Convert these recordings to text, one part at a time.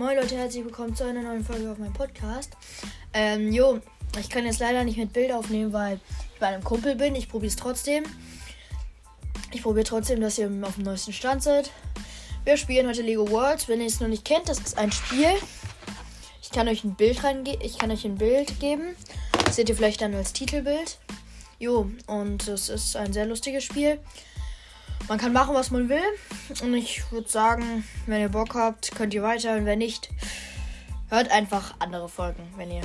Moin Leute, herzlich willkommen zu einer neuen Folge auf meinem Podcast. Ähm, jo, ich kann jetzt leider nicht mit Bild aufnehmen, weil ich bei einem Kumpel bin. Ich probiere es trotzdem. Ich probiere trotzdem, dass ihr auf dem neuesten Stand seid. Wir spielen heute Lego Worlds. Wenn ihr es noch nicht kennt, das ist ein Spiel. Ich kann euch ein Bild reingeben. Ich kann euch ein Bild geben. Das seht ihr vielleicht dann als Titelbild. Jo, und es ist ein sehr lustiges Spiel. Man kann machen, was man will. Und ich würde sagen, wenn ihr Bock habt, könnt ihr weiter. Und wenn nicht, hört einfach andere Folgen, wenn ihr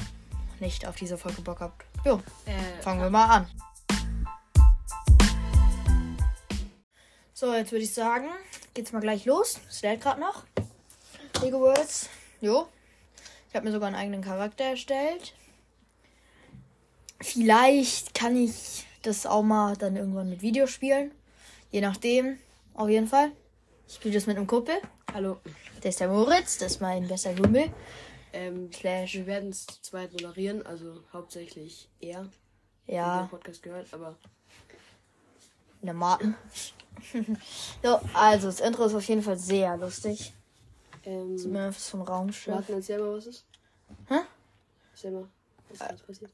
nicht auf diese Folge Bock habt. Jo, Äh, fangen wir mal an. So, jetzt würde ich sagen, geht's mal gleich los. Es lädt gerade noch. Lego Worlds. Jo. Ich habe mir sogar einen eigenen Charakter erstellt. Vielleicht kann ich das auch mal dann irgendwann mit Video spielen. Je nachdem. Auf jeden Fall. Ich spiele das mit einem Kumpel. hallo. Der ist der Moritz. Das ist mein bester Kumpel. Ähm, Slash. wir werden es zu zweit moderieren, also hauptsächlich er, Ja, Podcast gehört, aber der Martin. so, also das Intro ist auf jeden Fall sehr lustig. ähm, Zumindest vom Raumschiff. Martin, erzähl mal, was ist. Hä? Erzähl mal, was ist passiert.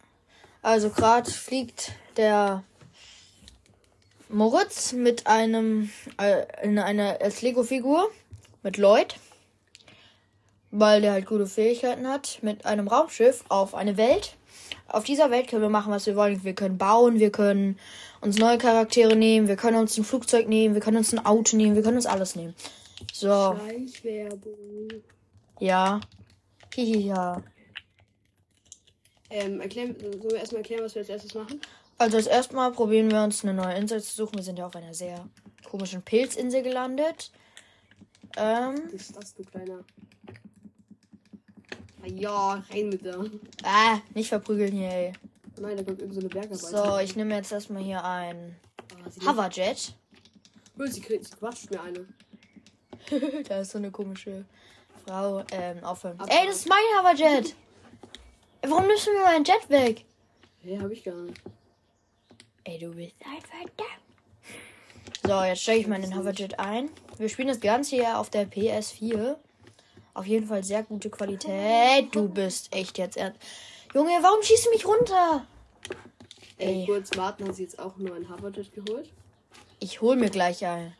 Also gerade fliegt der Moritz mit einem äh, in einer als Lego-Figur mit Lloyd, weil der halt gute Fähigkeiten hat, mit einem Raumschiff auf eine Welt. Auf dieser Welt können wir machen, was wir wollen. Wir können bauen, wir können uns neue Charaktere nehmen, wir können uns ein Flugzeug nehmen, wir können uns ein Auto nehmen, wir können uns alles nehmen. So, Schleichwerbung. ja. Hihi, ja. Ähm, erklären, sollen wir erstmal erklären, was wir als erstes machen? Also als erstmal probieren wir uns eine neue Insel zu suchen. Wir sind ja auf einer sehr komischen Pilzinsel gelandet. Ähm, Was ist das, du kleiner? Ja, rein mit da. ah, nicht verprügeln hier, ey. Nein, da kommt irgendeine so eine Bergarbeit. So, ich nehme jetzt erstmal hier ein sie, Hoverjet. Oh, sie, kriegt, sie quatscht mir eine. da ist so eine komische Frau. Ähm, aufhören. Ab- Ey, das ist mein Hoverjet. Warum nimmst du mir meinen Jet weg? Hey, hab ich gar nicht. Ey, du bist einfach da. So, jetzt steige ich mal in den Hoverjet ein. Wir spielen das Ganze hier auf der PS4. Auf jeden Fall sehr gute Qualität. Du bist echt jetzt ernst. Junge, warum schießt du mich runter? Ey, Ey. kurz, Martin hat sich jetzt auch nur ein Hoverjet geholt. Ich hol mir gleich ein.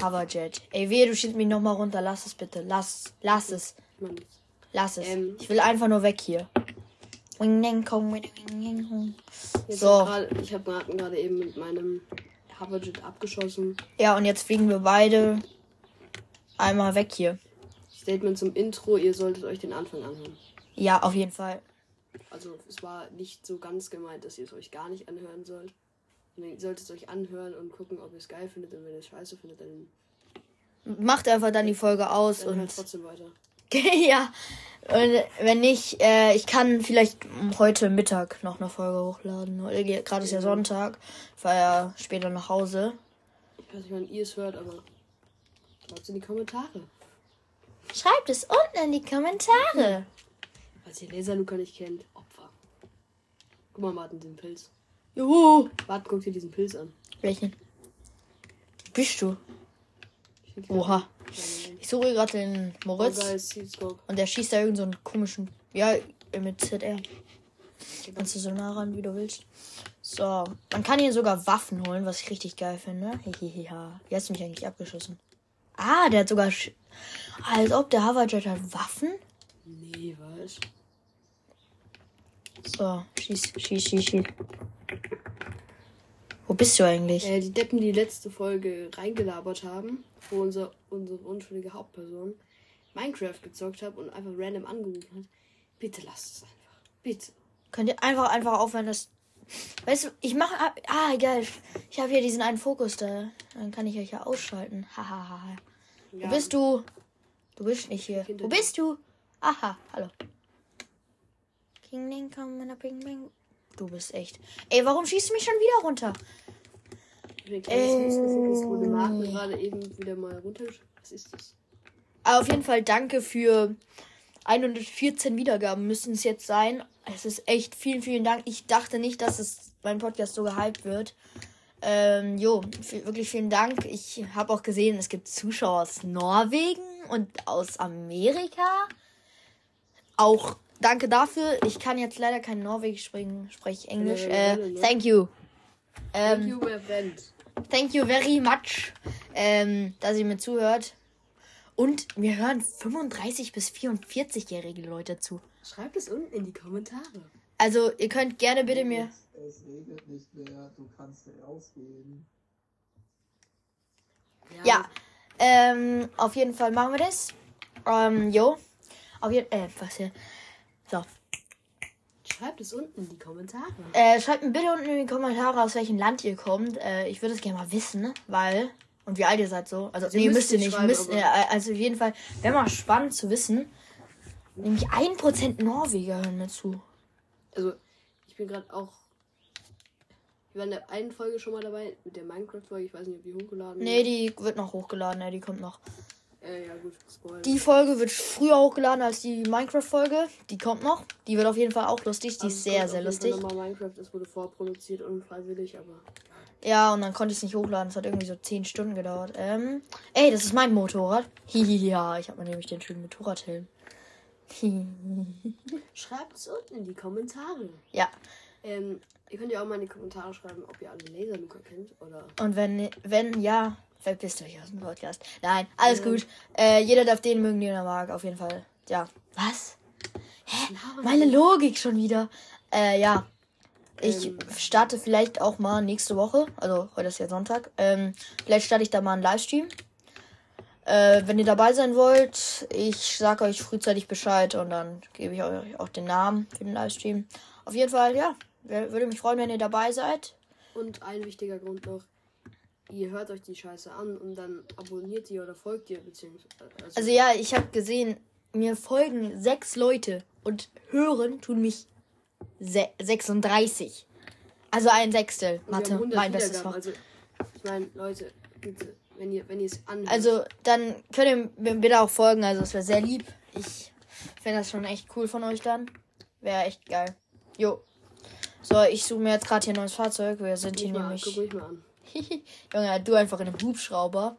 Hoverjet. Ey, wehe, du schießt mich nochmal runter. Lass es bitte. Lass, lass es. Lass es. Ähm. Ich will einfach nur weg hier. So. grad, ich habe gerade eben mit meinem Hoverjet abgeschossen. Ja, und jetzt fliegen wir beide einmal weg hier. Statement zum Intro, ihr solltet euch den Anfang anhören. Ja, auf jeden Fall. Also es war nicht so ganz gemeint, dass ihr es euch gar nicht anhören sollt. Ihr solltet es euch anhören und gucken, ob ihr es geil findet. Und wenn ihr es scheiße findet, dann, Macht einfach dann die Folge aus und hört trotzdem weiter. ja. Und wenn nicht, äh, ich kann vielleicht heute Mittag noch eine Folge hochladen. Gerade ist ja Sonntag. Ich fahre ja später nach Hause. Ich weiß nicht, wann ihr es hört, aber schreibt es in die Kommentare. Schreibt es unten in die Kommentare. Falls ihr Laser Luca nicht kennt, Opfer. Guck mal, Martin, den Pilz. Juhu. Martin, guck dir diesen Pilz an. Welchen? Bist du? Oha. Ich suche gerade den Moritz. Und der schießt da irgend so einen komischen. Ja, mit ZR. Kannst du so nah ran, wie du willst. So. Man kann hier sogar Waffen holen, was ich richtig geil finde. Hihihiha. Wie hast du mich eigentlich abgeschossen? Ah, der hat sogar. Sch Als ob der Hoverjet hat Waffen. Nee, was? So, schieß, schieß, schieß, schieß. Wo bist du eigentlich? Äh, die Deppen, die letzte Folge reingelabert haben, wo unser, unsere unschuldige Hauptperson Minecraft gezockt hat und einfach random angerufen hat. Bitte lasst es einfach. Bitte. Könnt ihr einfach, einfach aufhören, das. Weißt du, ich mache. Ah, geil. Ich habe hier diesen einen Fokus da. Dann kann ich euch ja ausschalten. Hahaha. Ja, Wo bist du? Du bist nicht hier. Wo bist du? Aha, hallo. King Ding, komm, in der Bing Bing. Du bist echt. Ey, warum schießt du mich schon wieder runter? Missgeschick wurde Äh. Marken gerade eben wieder mal runtergeschickt. Was ist das? Aber auf jeden Fall danke für 114 Wiedergaben müssen es jetzt sein. Es ist echt vielen, vielen Dank. Ich dachte nicht, dass es mein Podcast so gehypt wird. Ähm, jo, wirklich vielen Dank. Ich habe auch gesehen, es gibt Zuschauer aus Norwegen und aus Amerika. Auch danke dafür. Ich kann jetzt leider kein Norwegisch sprechen, spreche Englisch. Ja, Äh, ne? thank you. Thank Ähm, you, my friend. thank you very much, ähm, dass ihr mir zuhört. Und mir hören 35 bis 44-jährige Leute zu. Schreibt es unten in die Kommentare. Also ihr könnt gerne bitte mir. Es regnet nicht mehr, du kannst rausgehen. Ja, ähm, auf jeden Fall machen wir das. Ähm, jo. Auf jeden äh, was hier. So. Schreibt es unten in die Kommentare. Äh, schreibt mir bitte unten in die Kommentare, aus welchem Land ihr kommt. Äh, ich würde es gerne mal wissen, weil. Und wie alt ihr seid so. Also, Also, nee, ihr müsst ihr nicht Müsst, äh, also auf jeden Fall, wäre mal spannend zu wissen. Nämlich 1% Norweger hören mir zu. Also, ich bin gerade auch. Wir waren in der einen Folge schon mal dabei, mit der Minecraft-Folge. Ich weiß nicht, ob die hochgeladen Nee, die wird noch hochgeladen, ja, die kommt noch. Äh, ja, gut, Spoiler. Die Folge wird früher hochgeladen als die Minecraft-Folge. Die kommt noch. Die wird auf jeden Fall auch lustig. Die Also, ist sehr, sehr Fall lustig. Minecraft, es wurde vorproduziert, unfreiwillig, aber. Ja, und dann konnte ich es nicht hochladen. Es hat irgendwie so 10 Stunden gedauert. Ähm, ey, das ist mein Motorrad. Hihi, ja, ich habe mir nämlich den schönen Motorradhelm. Schreibt es unten in die Kommentare. ja, Ähm, ihr könnt ja auch mal in die Kommentare schreiben, ob ihr alle Laserluca kennt oder. und wenn, wenn ja, verpisst euch aus dem Podcast. Nein, alles gut. Äh, jeder darf den mögen, den er mag, auf jeden Fall. Ja. Was? Hä? Meine Logik schon wieder. Äh, ja. Ich Ähm. starte vielleicht auch mal nächste Woche, also heute ist ja Sonntag, ähm, vielleicht starte ich da mal einen Livestream. Äh, wenn ihr dabei sein wollt, ich sage euch frühzeitig Bescheid und dann gebe ich euch auch den Namen für den Livestream. Auf jeden Fall, ja, würde mich freuen, wenn ihr dabei seid. Und ein wichtiger Grund noch. Ihr hört euch die Scheiße an und dann abonniert ihr oder folgt ihr, beziehungsweise. Also, Also ja, ich habe gesehen, mir folgen sechs Leute und hören tun mich se 36. Also ein Sechstel. Mathe, haben 100 mein bestes. Fach. Also, ich meine, Leute, bitte, wenn ihr wenn ihr es anhört. Also dann könnt ihr mir bitte auch folgen, also es wäre sehr lieb. Ich fände das schon echt cool von euch dann. Wäre echt geil. Jo. So, ich suche mir jetzt gerade hier ein neues Fahrzeug. Wir sind hier mal, nämlich. guck mal an. Junge, du einfach in einem Hubschrauber.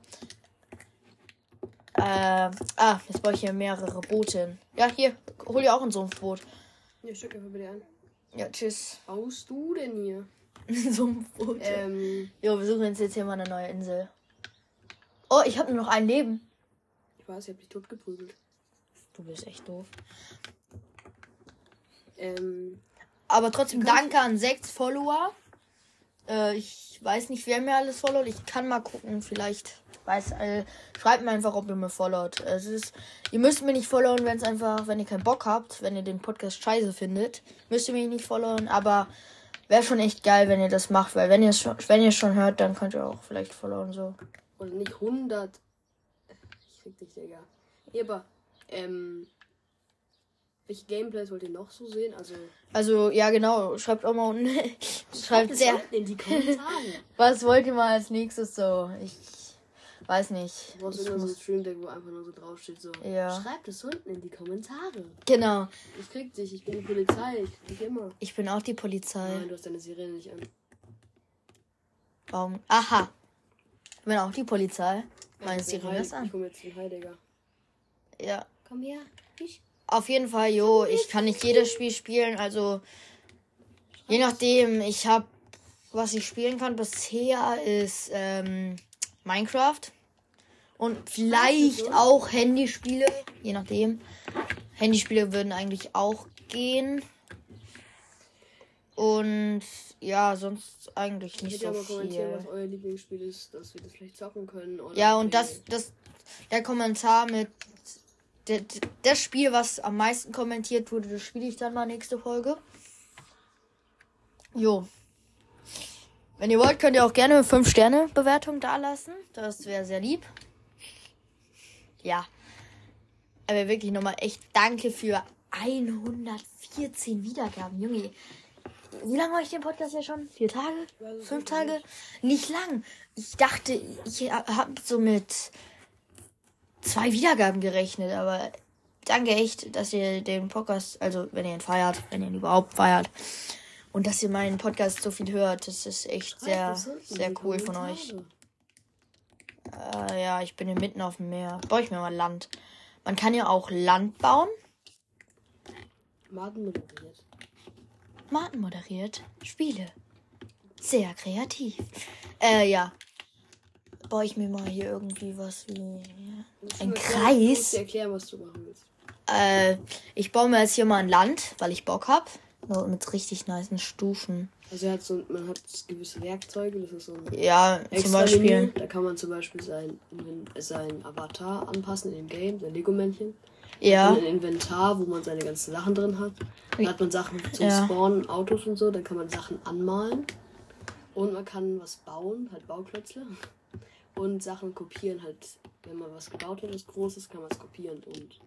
Äh, ah, jetzt baue ich hier mehrere Boote hin. Ja, hier, hol dir auch ein Sumpfboot. Ja, steck einfach bitte an. Ja, tschüss. Baust du denn hier? Sumpfboot. Ähm, Jo, wir suchen uns jetzt hier mal eine neue Insel. Oh, ich habe nur noch ein Leben. ich weiß, ich hab dich totgeprügelt. Du bist echt doof. Ähm, Aber trotzdem danke an sechs Follower. Äh, ich weiß nicht, wer mir alles followt. Ich kann mal gucken, vielleicht. Weiß, äh, schreibt mir einfach, ob ihr mir followt. Es ist, ihr müsst mir nicht followen, wenn es einfach, wenn ihr keinen Bock habt, wenn ihr den Podcast scheiße findet, müsst ihr mich nicht followen. Aber wäre schon echt geil, wenn ihr das macht, weil wenn ihr es schon, wenn ihr schon hört, dann könnt ihr auch vielleicht followen so. oder nicht 100. Ich krieg dich, Digga. Ja, aber, ähm, welche Gameplays wollt ihr noch so sehen? Also, Also ja, genau. Schreibt auch mal unten. schreibt es sehr. in die Kommentare. Was wollt ihr mal als nächstes so? Ich weiß nicht. Du brauchst Ich immer so ein Stream Deck, wo einfach nur so draufsteht, so. Ja. Schreibt es unten in die Kommentare. genau. Ich krieg dich, ich bin die Polizei, ich krieg dich immer. Ich bin auch die Polizei. Nein, du hast deine Sirene nicht an. Warum? Aha. Ich bin auch die Polizei. Meine Sirene ist an. Ich komm jetzt den Heidegger. Ja. Komm her. Ich. Auf jeden Fall, jo. Ich kann nicht jedes Spiel spielen. Also, je nachdem. Ich habe, was ich spielen kann bisher, ist ähm, Minecraft. Und vielleicht auch Handyspiele. Je nachdem. Handyspiele würden eigentlich auch gehen. Und ja, sonst eigentlich Ich nicht so kommentieren, was viel. euer Lieblingsspiel ist, dass wir das vielleicht zocken können. Ja, und das, das, der Kommentar mit das Spiel, was am meisten kommentiert wurde, das spiele ich dann mal nächste Folge. Jo. Wenn ihr wollt, könnt ihr auch gerne 5 Sterne Bewertung dalassen. Das wäre sehr lieb. Ja. Aber wirklich nochmal echt danke für 114 Wiedergaben, Junge. Wie lange mache ich den Podcast ja schon? Vier Tage? Fünf. Tage? Nicht lang. Ich dachte, ich habe so mit zwei Wiedergaben gerechnet, aber danke echt, dass ihr den Podcast, also wenn ihr ihn feiert, wenn ihr ihn überhaupt feiert und dass ihr meinen Podcast so viel hört, das ist echt sehr, sehr cool von euch. Äh, ja, ich bin hier mitten auf dem Meer. Baue ich mir mal Land. Man kann ja auch Land bauen. Martin moderiert. Martin moderiert Spiele. Sehr kreativ. Äh, ja. Baue ich mir mal hier irgendwie was wie. Ein Kreis? erklären, was du machen willst. Äh, ich baue mir jetzt hier mal ein Land, weil ich Bock hab. So mit richtig nicen Stufen. Also hat so, man hat gewisse Werkzeuge, das ist so ein Ja, zum Beispiel. Menü. Da kann man zum Beispiel sein, sein Avatar anpassen in dem Game, sein Lego-Männchen. Ja. Ein Inventar, wo man seine ganzen Sachen drin hat. Dann hat man Sachen zum Ja. Spawnen, Autos und so. Dann kann man Sachen anmalen. Und man kann was bauen, halt Bauklötzle. Und Sachen kopieren, halt, wenn man was gebaut hat, was Großes, kann man es kopieren. Und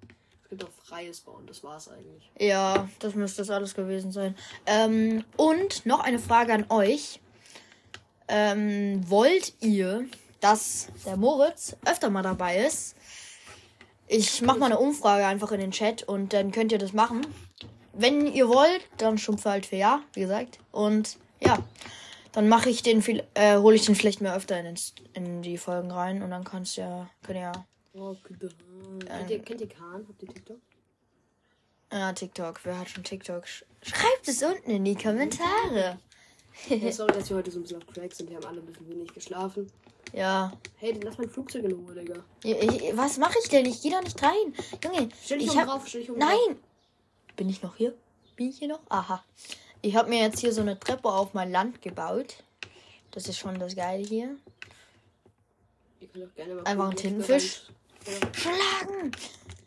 es gibt auch freies Bauen, das war's eigentlich. Ja, das müsste das alles gewesen sein. Ähm, und noch eine Frage an euch. Ähm, wollt ihr, dass der Moritz öfter mal dabei ist? Ich mache mal eine Umfrage einfach in den Chat und dann könnt ihr das machen. Wenn ihr wollt, dann stumpfe halt für ja, wie gesagt. Und ja, dann mache ich den, viel- äh, hole ich den vielleicht mehr öfter in, in die Folgen rein und dann kannst ja, könnt ihr ja Oh, Khan. Kennt ihr, kennt ihr Khan? Habt ihr TikTok? Ja, TikTok. Wer hat schon TikTok? Sch- Schreibt es unten in die Kommentare. Ja, sorry, dass wir heute so ein bisschen auf Crack sind. Wir haben alle ein bisschen wenig geschlafen. Ja. Hey, dann lass mein Flugzeug in Ruhe, Digga. Ich, was mache ich denn? Ich gehe doch nicht rein. Junge, Stell dich ich hab... drauf, stell dich drauf. Nein! Bin ich noch hier? Bin ich hier noch? Aha. Ich habe mir jetzt hier so eine Treppe auf mein Land gebaut. Das ist schon das Geile hier. Ihr könnt auch gerne mal Einfach einen Tintenfisch. Schlagen!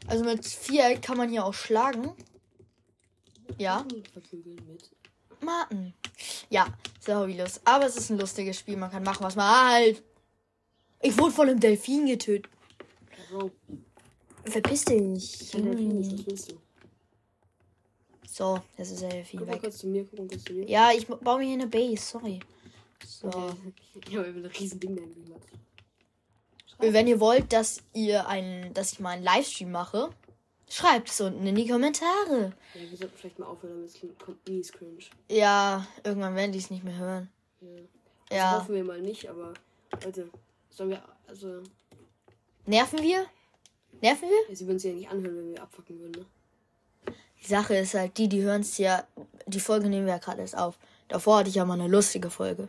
Also mit Viereck kann man hier auch schlagen. Ja. Martin. Ja, sehr hobbylos. Aber es ist ein lustiges Spiel. Man kann machen, was man halt. Ich wurde von einem Delfin getötet. Verpiss dich. Delfin, was willst du? So, das ist der Delfin Guck mal weg. kurz zu mir, guck mal kurz zu mir. Ja, ich baue mir hier eine Base. Sorry. So. Ich habe ein riesen Ding dahin gemacht. Wenn ihr wollt, dass ihr einen, dass ich mal einen Livestream mache, schreibt es unten in die Kommentare. Ja, wir sollten vielleicht mal aufhören, damit es kommt mies cringe. Ja, irgendwann werden die es nicht mehr hören. Ja. Also Ja. hoffen wir mal nicht, aber Leute, sollen wir, also, Nerven wir? Nerven wir? ja, sie würden es ja nicht anhören, wenn wir abfacken würden, ne? Die Sache ist halt die, die hören es ja. Die Folge nehmen wir ja gerade erst auf. Davor hatte ich ja mal eine lustige Folge.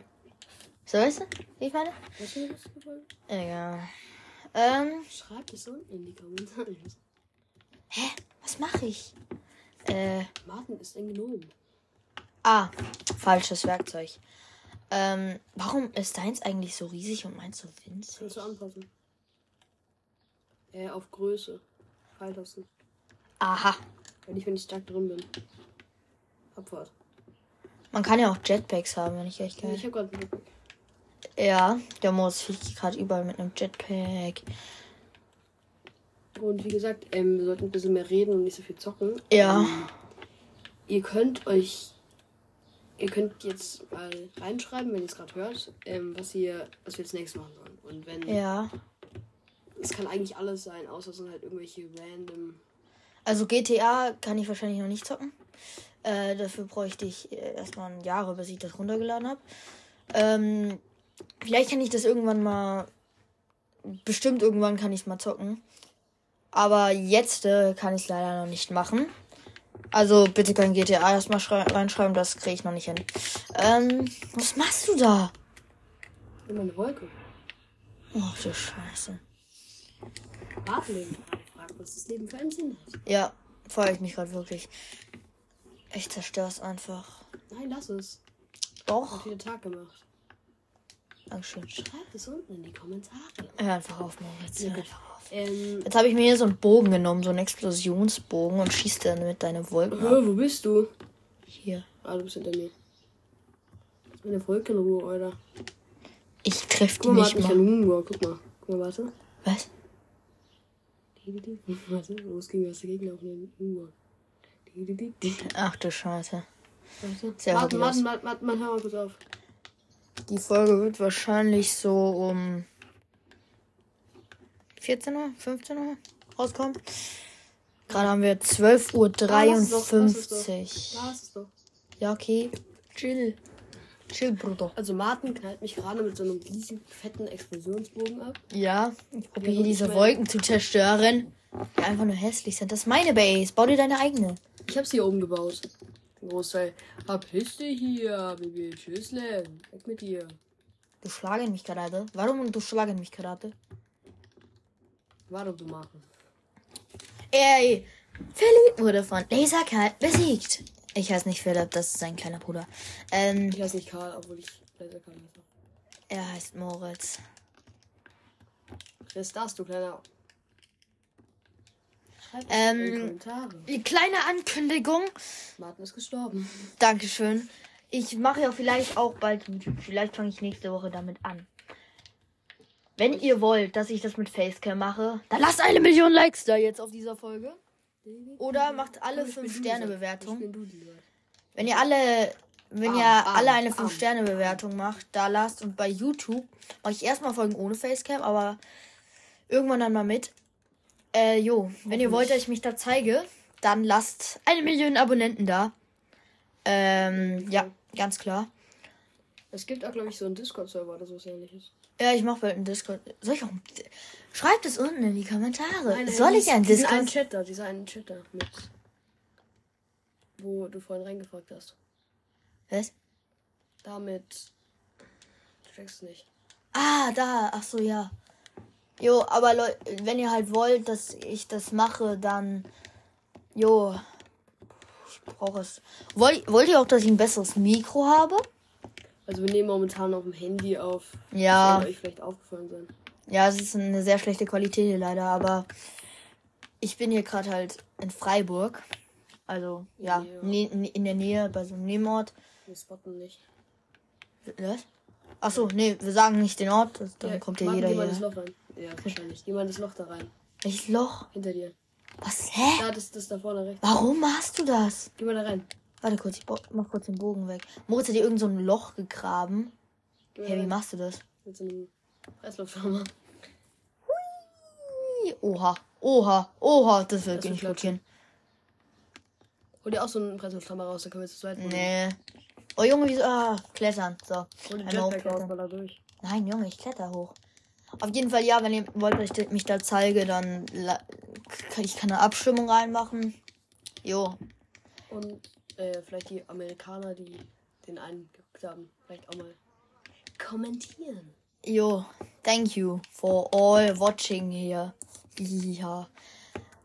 So, weißt du, wie ich meine? Was ist? Egal. Ähm, Schreibt es unten in die Kommentare. hä? Was mache ich? Äh, Martin ist ein Gnom. ah, falsches Werkzeug. Ähm, warum ist deins eigentlich so riesig und meins so winzig? Kannst du anpassen. Äh, auf Größe. Pfeiltasten. Aha. Wenn ich, wenn ich stark drin bin. Abfahrt. Man kann ja auch Jetpacks haben, wenn ich echt Ich geil. habe gerade einen Rückblick. Ja, der Moos fliegt gerade überall mit einem Jetpack. Und wie gesagt, ähm, wir sollten ein bisschen mehr reden und nicht so viel zocken. Ja. Ähm, ihr könnt euch. Ihr könnt jetzt mal reinschreiben, wenn ihr es gerade hört, ähm, was ihr, was wir jetzt nächstes machen sollen. Und wenn Ja. es kann eigentlich alles sein, außer es sind halt irgendwelche random. Also GTA kann ich wahrscheinlich noch nicht zocken. Äh, dafür bräuchte ich äh, erstmal Jahre, bis ich das runtergeladen habe. Ähm, vielleicht kann ich das irgendwann mal. Bestimmt irgendwann kann ich es mal zocken. Aber jetzt äh, kann ich es leider noch nicht machen. Also bitte kein GTA erstmal schrei- reinschreiben, das kriege ich noch nicht hin. Ähm, was machst du da? Immer eine Wolke. Ach du Scheiße. Fragt, was das Leben für einen Sinn hat. Ja, freue ich mich gerade wirklich. Ich zerstör's einfach. Nein, lass es. Doch. Hat wieder Tag gemacht. Dankeschön. Schreibt es unten in die Kommentare. Hör einfach auf, Moritz. Ja, gut. einfach auf. Ähm, Jetzt habe ich mir hier so einen Bogen genommen, so einen Explosionsbogen und schieße dann mit deine Wolken ab. wo bist du? Hier. Ah, du bist hinter mir. Meine Wolke in Ruhe, Alter. Ich treffe die mal, nicht ich mal. Guck mal, warte. Was? Warte, los ging was dagegen auf den Moonwalk. Ach du Scheiße. Warte. Sehr Martin, hobbylos. Martin, Martin, Martin, Martin, hör mal kurz auf. Die Folge wird wahrscheinlich so um 14 Uhr, 15 Uhr rauskommen. Gerade haben wir 12.53 Uhr. Ja, okay. Chill. Chill, Bruder. Also Martin knallt mich gerade mit so einem riesigen, fetten Explosionsbogen ab. Ja, ich probiere hier diese Wolken zu zerstören. Die einfach nur hässlich sind. Das ist meine Base. Bau dir deine eigene. Ich hab's hier oben gebaut. Großteil. Verpiss dich hier, Baby. Tschüssle. Weg mit dir. Du schlagen mich gerade. Warum du schlagen mich gerade? Warte, du machen. Ey, Philipp wurde von Laserkalt besiegt. Ich heiße nicht Philipp, das ist sein kleiner Bruder. Ähm, Ich heiße nicht Karl, obwohl ich leider Karl heiße. er heißt Moritz. Wer ist das, du kleiner? Ähm, in die Kommentare. Die kleine Ankündigung. Martin ist gestorben. Dankeschön. Ich mache ja vielleicht auch bald YouTube. Vielleicht fange ich nächste Woche damit an. Wenn ihr wollt, dass ich das mit Facecam mache, dann lasst eine Million Likes da jetzt auf dieser Folge. Oder macht alle Komm, ich bin 5 du, Sterne sag- Bewertung. Ich bin du, lieber. Wenn ihr alle, wenn ihr alle eine bam. 5-Sterne-Bewertung macht, da lasst und bei YouTube mache ich erstmal Folgen ohne Facecam, aber irgendwann dann mal mit. Äh, jo, wenn ihr wollt, dass ich mich da zeige, dann lasst eine Million Abonnenten da. Ähm, ja, ganz klar. Es gibt auch, glaube ich, so einen Discord-Server oder so ähnliches. Ja, ich mache bald einen Discord. Soll ich auch. Schreibt es unten in die Kommentare. Nein, Soll ich einen einen Discord? Chat da, dieser einen Chat da mit. Wo du vorhin reingefragt hast. Was? Damit. Du checkst nicht. Ah, da. Ach so, ja. Jo, aber Leute, wenn ihr halt wollt, dass ich das mache, dann. Jo. Ich brauche es. Wollt, wollt ihr auch, dass ich ein besseres Mikro habe? Also wir nehmen momentan auf dem Handy auf. Ja. Das euch vielleicht aufgefallen sein. Ja, es ist eine sehr schlechte Qualität hier leider, aber ich bin hier gerade halt in Freiburg. Also, ja, Ja. ne- ne- in der Nähe bei so einem Nebenort. Wir spotten nicht. Was? Ach so, nee, wir sagen nicht den Ort, dann Ja, kommt ja jeder geh mal das. Loch rein. Ja, wahrscheinlich. Geh mal das Loch da rein. Welches Loch? Hinter dir. Was? Hä? Da, das, das da vorne rechts. Warum machst du das? Geh mal da rein. Warte kurz, ich mach kurz den Bogen weg. Moritz hat hier irgend so ein Loch gegraben. Mal Hey, wie machst du das? Mit so einem Presslufthammer. Oha, oha, oha, das wird Das wird blockieren. Hol dir auch so einen Presslufthammer raus, dann können wir zu zweit. Nee. Oh Junge, wieso? Ah, klettern. So. Hol den Jetpack raus, mal da durch. Nein, Junge, ich kletter hoch. Auf jeden Fall, ja, wenn ihr wollt, dass ich mich da zeige, dann kann ich keine Abstimmung reinmachen. Jo. Und äh, vielleicht die Amerikaner, die den einen geguckt haben, vielleicht auch mal kommentieren. Jo. Thank you for all watching hier. Ja.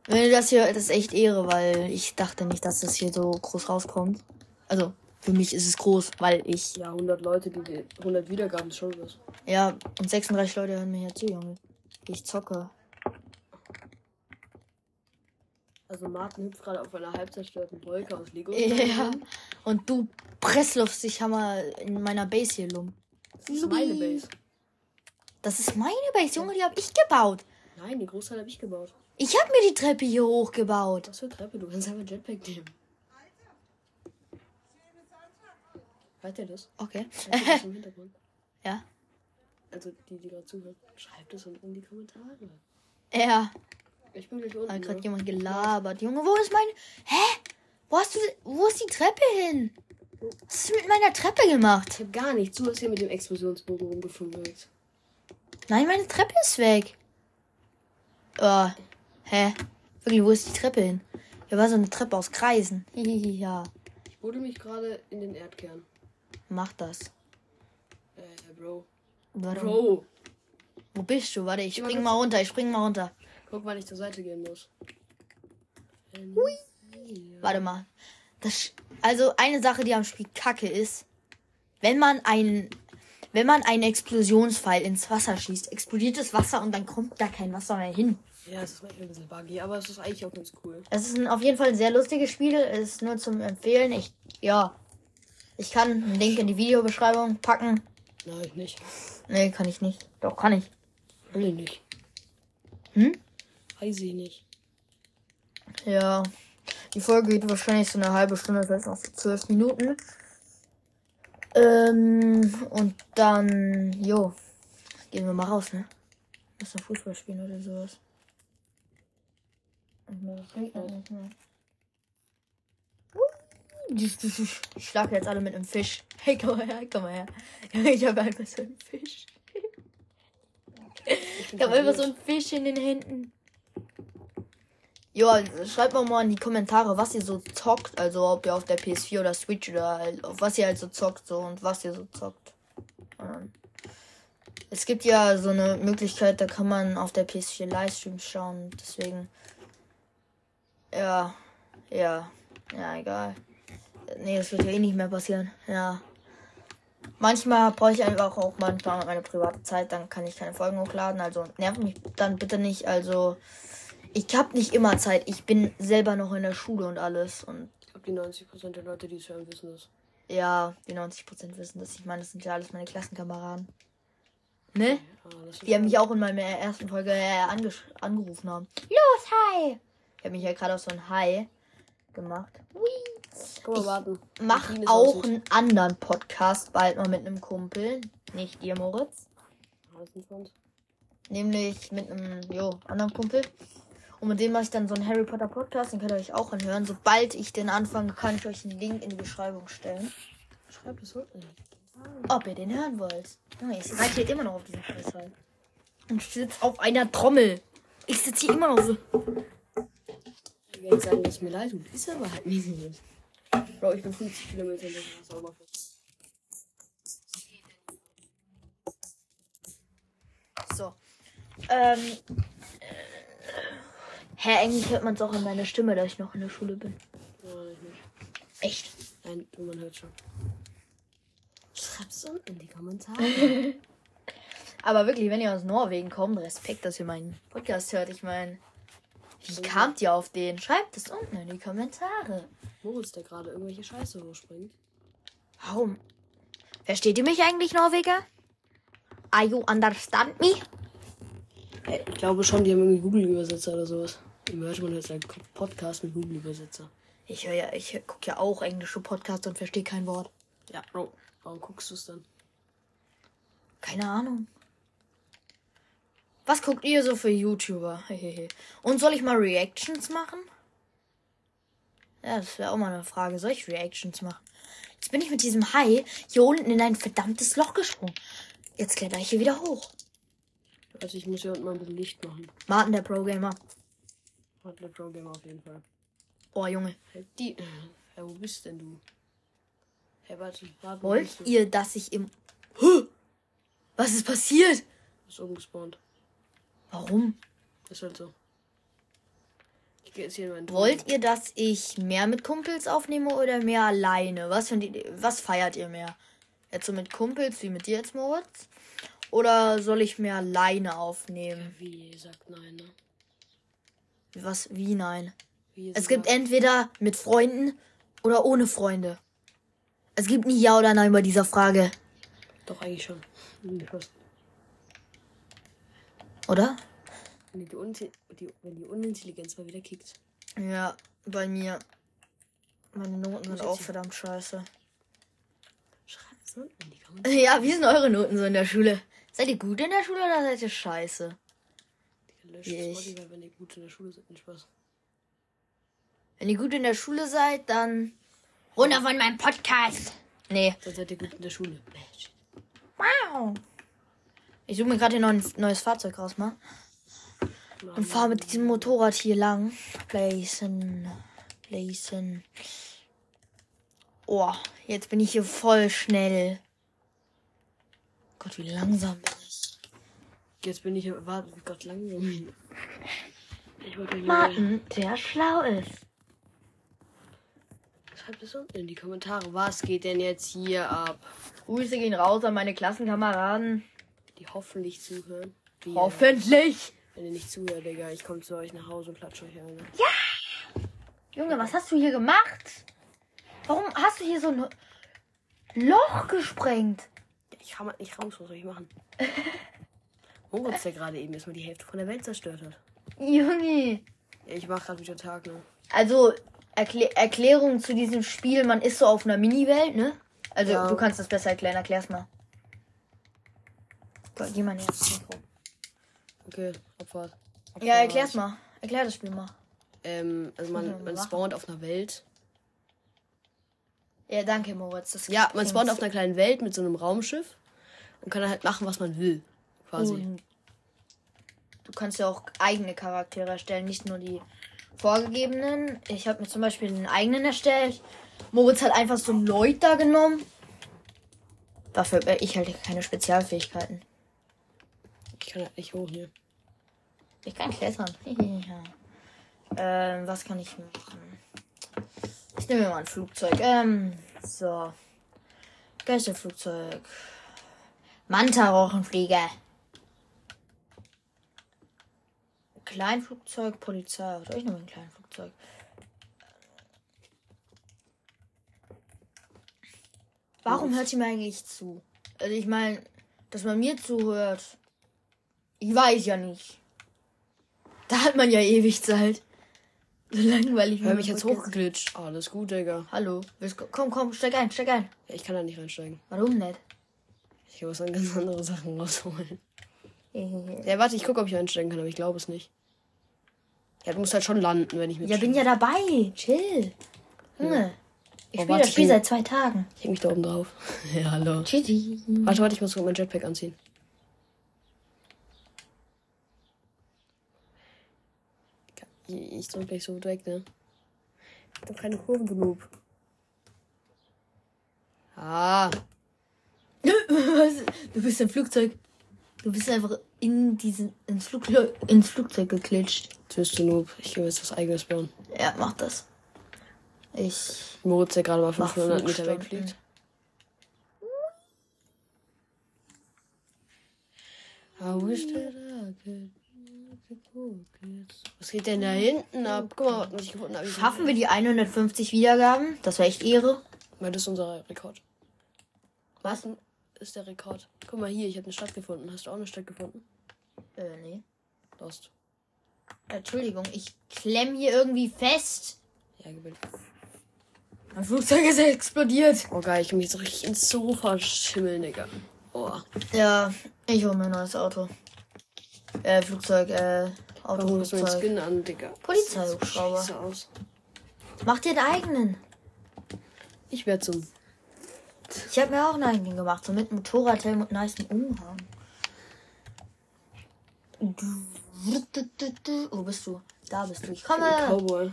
Das hier, das ist echt Ehre, weil ich dachte nicht, dass das hier so groß rauskommt. Also, für mich ist es groß, weil ich. Ja, 100 Leute, die die 100 Wiedergaben ist schon was. Ja, und 36 Leute hören mir hier zu, Junge. Ich zocke. Also Martin hüpft gerade auf einer halb zerstörten Wolke aus Lego. Ja. Und du pressluftst dich Hammer in meiner Base hier lum. Das ist meine Base. Das ist meine Base, Junge, die habe ich gebaut. Nein, die Großteil habe ich gebaut. Ich habe mir die Treppe hier hochgebaut. Was für Treppe? Du kannst einfach Jetpack nehmen. Hört ihr das? Okay. Hört das im Hintergrund? Ja. Also die, die gerade zuhören, schreibt es unten in die Kommentare. Ja. Ich bin gleich Hat unten. gerade ne? jemand gelabert. Junge, wo ist meine. Hä? Wo hast du. Wo ist die Treppe hin? Was hast du mit meiner Treppe Ich gemacht? hab gar nichts. Du hast hier mit dem Explosionsbogen rumgefummelt. Nein, meine Treppe ist weg. Oh. Hä? Wirklich, wo ist die Treppe hin? Hier war so eine Treppe aus Kreisen. Hihihi, ja. Ich buddel mich gerade in den Erdkern. Mach das. Äh, Bro. Warte, Bro. Wo bist du? Warte, ich spring mal runter. Ich spring mal runter. Guck, wann ich zur Seite gehen muss. Warte mal. Das, sch- also eine Sache, die am Spiel kacke ist, wenn man einen, wenn man einen Explosionspfeil ins Wasser schießt, explodiert das Wasser und dann kommt da kein Wasser mehr hin. Ja, es ist manchmal ein bisschen buggy, aber es ist eigentlich auch ganz cool. Es ist ein, auf jeden Fall ein sehr lustiges Spiel. Es ist nur zum Empfehlen. Ich, ja. Ich kann einen Link in die Videobeschreibung packen. Nein, nicht. Nee, kann ich nicht. Doch, kann ich. Will ich nicht. Hm? Weiß ich nicht. Ja. Die Folge geht wahrscheinlich so eine halbe Stunde, vielleicht noch zwölf Minuten. Ähm, und dann, jo. Gehen wir mal raus, ne? Mal Fußball spielen oder sowas. Ich schlage jetzt alle mit einem Fisch. Hey, komm mal her, komm mal her. Ich habe einfach so einen Fisch. Ich habe einfach so einen Fisch in den Händen. Ja, schreibt mal mal in die Kommentare, was ihr so zockt. Also ob ihr auf der PS4 oder Switch oder halt auf was ihr halt so zockt so und was ihr so zockt. Ähm, es gibt ja so eine Möglichkeit, da kann man auf der PS4 Livestreams schauen. Deswegen. Ja. Ja. Ja, egal. Nee, das wird ja eh nicht mehr passieren. Ja. Manchmal brauche ich einfach auch manchmal meine private Zeit, dann kann ich keine Folgen hochladen. Also nervt mich dann bitte nicht. Also ich habe nicht immer Zeit. Ich bin selber noch in der Schule und alles. Und Ich glaube, die 90% der Leute, die es hören, wissen das. ja, die 90% wissen das. Ich meine, das sind ja alles meine Klassenkameraden. Ne? Ist Die haben mich auch in meiner ersten Folge äh, angerufen haben. Los, hi! Ich habe mich ja gerade auf so ein Hi gemacht. Guck mal, warten. Mach auch einen anderen Podcast bald mal mit einem Kumpel. Nicht dir, Moritz. Nämlich mit einem jo, anderen Kumpel. Und mit dem mache ich dann so einen Harry Potter Podcast. Den könnt ihr euch auch anhören. Sobald ich den anfange, kann ich euch einen Link in die Beschreibung stellen. Schreib das unten. Ob ihr den hören wollt. Junge, ich reite hier immer noch auf diesem Scheißteil. Und sitze auf einer Trommel. Ich sitze hier immer noch so. Ich werde sagen, dass es mir leid tut. Ist aber halt nicht so. Bro, ich bin 50 Kilometer der Sauberfläche. So. Ähm. Hä, eigentlich hört man es auch in meiner Stimme, dass ich noch in der Schule bin. Nein, ich nicht. Echt? Nein, du, man hört schon. Schreib's unten in die Kommentare. Aber wirklich, wenn ihr aus Norwegen kommt, Respekt, dass ihr meinen Podcast hört. Ich meine, wie kamt ihr auf den? Schreibt es unten in die Kommentare. Moritz, der gerade irgendwelche Scheiße hochspringt. Warum? Versteht ihr mich eigentlich, Norweger? Are you understand me? Ich glaube schon, die haben irgendwie Google-Übersetzer oder sowas. Im hört man jetzt einen Podcast mit Google-Übersetzer. Ich höre ja, ich gucke ja auch englische Podcasts und verstehe kein Wort. Ja, Bro. Warum guckst du es dann? Keine Ahnung. Was guckt ihr so für YouTuber? Und soll ich mal Reactions machen? Ja, das wäre auch mal eine Frage. Soll ich Reactions machen? Jetzt bin ich mit diesem Hai hier unten in ein verdammtes Loch gesprungen. Jetzt kletter ich hier wieder hoch. Also ich muss hier unten mal ein bisschen Licht machen. Martin, der Pro-Gamer. Hat der Pro Gamer auf jeden Fall. Oh, Junge. Die. Hey, wo bist denn du? Hey, warte, warte. wo Wollt ihr, dass ich im... Huh! Was ist passiert? Du bist oben gespawnt. Warum? Ist halt so. Ich gehe jetzt hier in meinen Wollt ihr, dass ich mehr mit Kumpels aufnehme oder mehr alleine? Was, findet was feiert ihr mehr? Jetzt so mit Kumpels wie mit dir jetzt, Moritz? Oder soll ich mehr alleine aufnehmen? Wie ihr sagt nein, ne? Was? Wie nein? Wie Es gibt entweder mit Freunden oder ohne Freunde. Es gibt nie Ja oder Nein bei dieser Frage, Doch, eigentlich schon. Oder? Wenn die, die, wenn die Unintelligenz mal wieder kickt. Ja, bei mir. Meine Noten sind auch verdammt scheiße. Schreibt's unten in die Kommentare. Ja, wie sind eure Noten so in der Schule? Seid ihr gut in der Schule oder seid ihr scheiße? Ich. Spotify, wenn die gut in der Schule sind. Nicht Spaß. Wenn ihr gut in der Schule seid, dann runter von meinem Podcast. Nee. Dann seid ihr gut in der Schule. Wow. Ich suche mir gerade ein neues Fahrzeug raus, mal. Und fahre mit diesem Motorrad hier lang. Blazen. Blazen. Oh, jetzt bin ich hier voll schnell. Gott, wie langsam bin. Jetzt bin ich. Warte, Gott, langsam. Ich wollte. Martin, der schlau ist. Schreibt es unten in die Kommentare. Was geht denn jetzt hier ab? Grüße gehen raus an meine Klassenkameraden. Die hoffentlich zuhören. Die, Hoffentlich. Wenn ihr nicht zuhört, Digga, ich komme zu euch nach Hause und klatsche euch ein. Junge, was hast du hier gemacht? Warum hast du hier so ein Loch gesprengt? Ich halt nicht raus, was soll ich machen? Moritz, der gerade eben erstmal die Hälfte von der Welt zerstört hat. Junge. Ja, ich mach gerade wieder Tag, ne? Also, Erklä Erklärung zu diesem Spiel. Man ist so auf einer Mini-Welt, ne? Also, Ja. du kannst das besser erklären. Erklär's mal. Gott, geh mal näher Mikro. Okay, Abfahrt. Abfahrt. Ja, erklär's mal. Erklär das Spiel mal. Ähm, also man, man spawnt auf einer Welt. Ja, danke, Moritz. Das Ja, man spawnt auf einer kleinen Welt mit so einem Raumschiff und kann dann halt machen, was man will. Quasi. Und du kannst ja auch eigene Charaktere erstellen, nicht nur die vorgegebenen. Ich habe mir zum Beispiel einen eigenen erstellt. Moritz hat einfach so einen Lloyd da genommen. Dafür habe ich halt keine Spezialfähigkeiten. Ich kann halt nicht hoch hier. Ich kann klettern. ähm, was kann ich machen? Ich nehme mir mal ein Flugzeug. Ähm, so. Geisterflugzeug. Manta-Rochenflieger. Kleinflugzeug, Polizei. Oder ich nehme ein Kleinflugzeug. Warum hört ihr mir eigentlich zu? Also ich meine, dass man mir zuhört. Ich weiß ja nicht. Da hat man ja ewig Zeit. So langweilig. Wie mich jetzt hochgeglitscht. Alles gut, Digga. Hallo. Willst, komm, komm, steig ein, steig ein. Ja, ich kann da nicht reinsteigen. Warum nicht? Ich muss dann ganz andere Sachen rausholen. Ja, Ja, warte, ich gucke, ob ich einsteigen kann, aber ich glaube es nicht. Ja, du musst halt schon landen, wenn ich mit. bin ja dabei. Chill. Junge. Ich Oh, spiele das Spiel seit zwei Tagen. Ich häng mich da oben drauf. ja, hallo. Tschüssi. Warte, warte, ich muss mein Jetpack anziehen. Ich, ich drück gleich so weg, ne? Ich hab keine Kurven genug. Ah, Was? Du bist im Flugzeug. Du bist einfach in diesen, ins, Fluglo ins Flugzeug geklitscht. tschüss, du Noob. Ich will jetzt was eigenes bauen. Ja, mach das. Ich. Moritz, der gerade mal Mach 500 Meter wegfliegt. I wish that I could Was geht denn da hinten ab? Guck mal, was ich gefunden habe. Schaffen wir die 150 Wiedergaben? Das wäre echt Ehre. Weil das ist unser Rekord. Was? Ist der Rekord? Guck mal hier, ich habe eine Stadt gefunden. Hast du auch eine Stadt gefunden? Äh, nee. Lost. Entschuldigung, ich klemm hier irgendwie fest. Ja, gewinnt. Mein Flugzeug ist explodiert. Oh geil, ich kann mich so richtig ins Sofa schimmeln, Digga. Oh. Ja, ich hole mir ein neues Auto. Äh, Flugzeug, äh, Warum hast du den Autoflugzeug. Skin an, Digga? Polizeihubschrauber. Aus. Mach dir einen eigenen. Ich werde zum. Ich habe mir auch einen eigenen gemacht, so mit Motorradhelm und nice Umhang. Wo bist du? Da bist du. Ich Ich bin ein komme. Cowboy.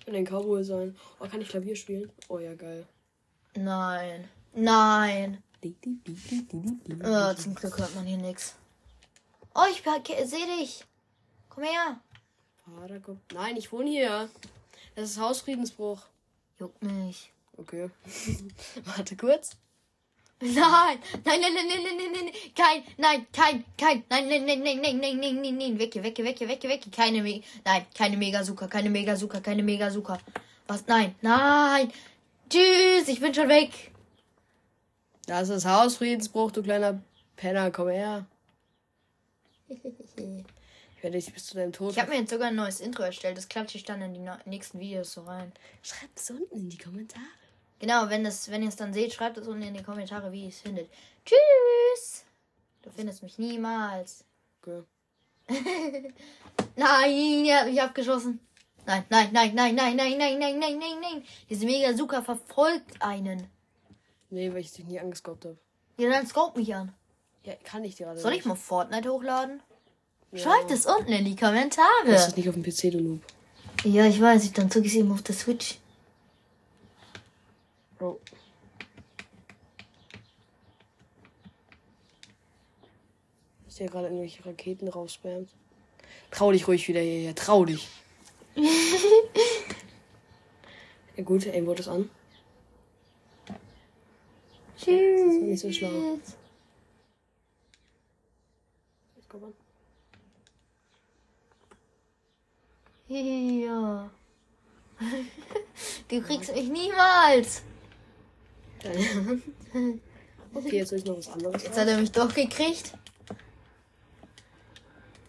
Ich will ein Cowboy sein. Oh, kann ich Klavier spielen? Oh ja, geil. Nein. Nein. Äh, zum Glück hört man hier nichts. Oh, ich sehe dich. Komm her. Nein, ich wohne hier. Das ist Hausfriedensbruch. Juckt mich. Okay. Warte kurz. Nein, nein, nein, nein, nein, nein, nein, nein, kein, nein, kein, kein, nein, nein, nein, nein, nein, nein, nein, nein, nein, weg, hier, weg, hier, weg, hier, weg, hier, weg, hier, keine, Me nein, keine Megasuka, keine Megasuka, keine Megasuka. Was, nein, nein, tschüss, ich bin schon weg. Das ist Hausfriedensbruch, du kleiner Penner. Komm her. Ich werde dich bis zu deinem Tod. Ich habe mir jetzt sogar ein neues Intro erstellt, das klatsche ich dann in die nächsten Videos so rein. Schreibt es unten in die Kommentare. Genau, wenn, das, wenn ihr es dann seht, schreibt es unten in die Kommentare, wie ihr es findet. Tschüss. Du findest mich niemals. Okay. Nein, er hat mich abgeschossen. Nein, nein, nein, nein, nein, nein, nein, nein, nein, nein, nein. Diese Megasuka verfolgt einen. Nee, weil ich dich nie angescoped habe. Ja, dann scope mich an. Ja, kann ich dir gerade Soll ich mal Fortnite hochladen? Ja. Schreibt es unten in die Das Kommentare. ist nicht auf dem PC, du Noob. Ja, ich weiß, dann zog ich es eben auf der Switch. Bro. Ist hier gerade irgendwelche Raketen rausspammt. Trau dich ruhig wieder hierher. Trau dich. ja gut, ey, wurde es an. Tschüss. nicht so schlau. Jetzt komm an. Ja. Du kriegst mich niemals. Okay, jetzt will ich noch was anderes. Jetzt hat er mich doch gekriegt.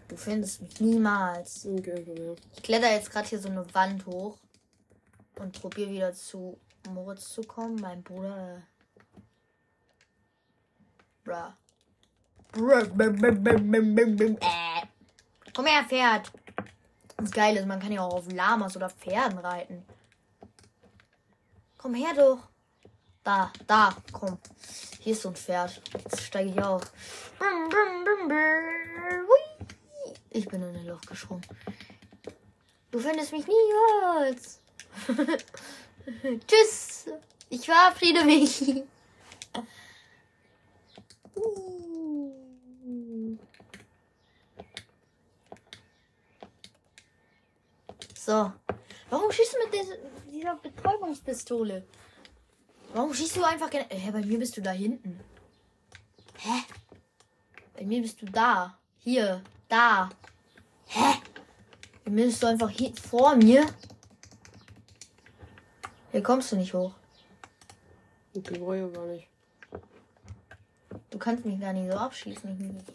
Du findest mich niemals. Okay, her. Ich kletter jetzt gerade hier so eine Wand hoch und probiere wieder zu Moritz zu kommen, mein Bruder. Bruh. Bruh, bim, bim, bim. Äh. Komm her, Pferd. Das Geile ist, man kann ja auch auf Lamas oder Pferden reiten. Komm her doch. Da, da, komm. Hier ist so ein Pferd. Jetzt steige ich auf. Ich bin in ein Loch gesprungen. Du findest mich niemals. Tschüss. Ich verabschiede mich. So. Warum schießt du mit dieser Betäubungspistole? Warum schießt du einfach gerne. Hä, bei mir bist du da hinten. Hä? Bei mir bist du da. Hier. Da. Hä? Bei mir bist du einfach hier vor mir. Hier kommst du nicht hoch. Okay, brauche ich ja gar nicht. Du kannst mich gar nicht so abschießen.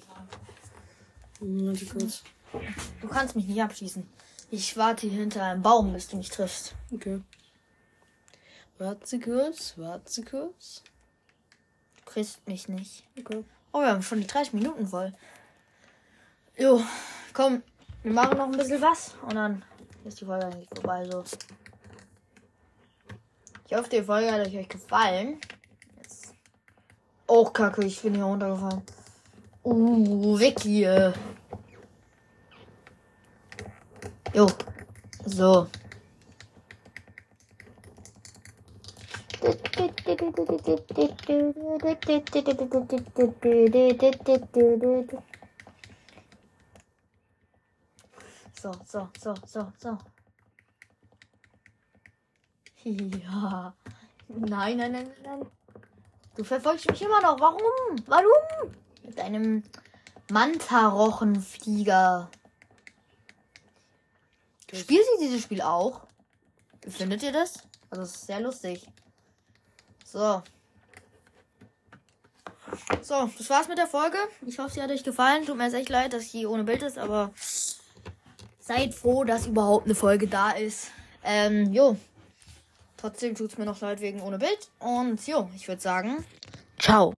Ich. Hm. Du kannst mich nicht abschießen. Ich warte hier hinter einem Baum, bis du mich triffst. Okay. Warte kurz, warte kurz. Du kriegst mich nicht. Okay. Oh, wir haben schon die 30 Minuten voll. Jo, komm, wir machen noch ein bisschen was und dann ist die Folge eigentlich vorbei. So. Ich hoffe, die Folge hat euch gefallen. Jetzt. Oh, Kacke, ich bin hier runtergefallen. Uh, weg hier. Jo, so. So, so, so, so, so. Ja. Nein, nein, nein, nein. Du verfolgst mich immer noch. Warum? Warum? Mit deinem Mantarochenflieger. Spielt sie dieses Spiel auch? Wie findet ihr das? Also, es ist sehr lustig. So. So, das war's mit der Folge. Ich hoffe, sie hat euch gefallen. Tut mir jetzt echt leid, dass sie ohne Bild ist, aber seid froh, dass überhaupt eine Folge da ist. Ähm, jo. Trotzdem tut's mir noch leid wegen ohne Bild. Und jo, ich würde sagen, ciao.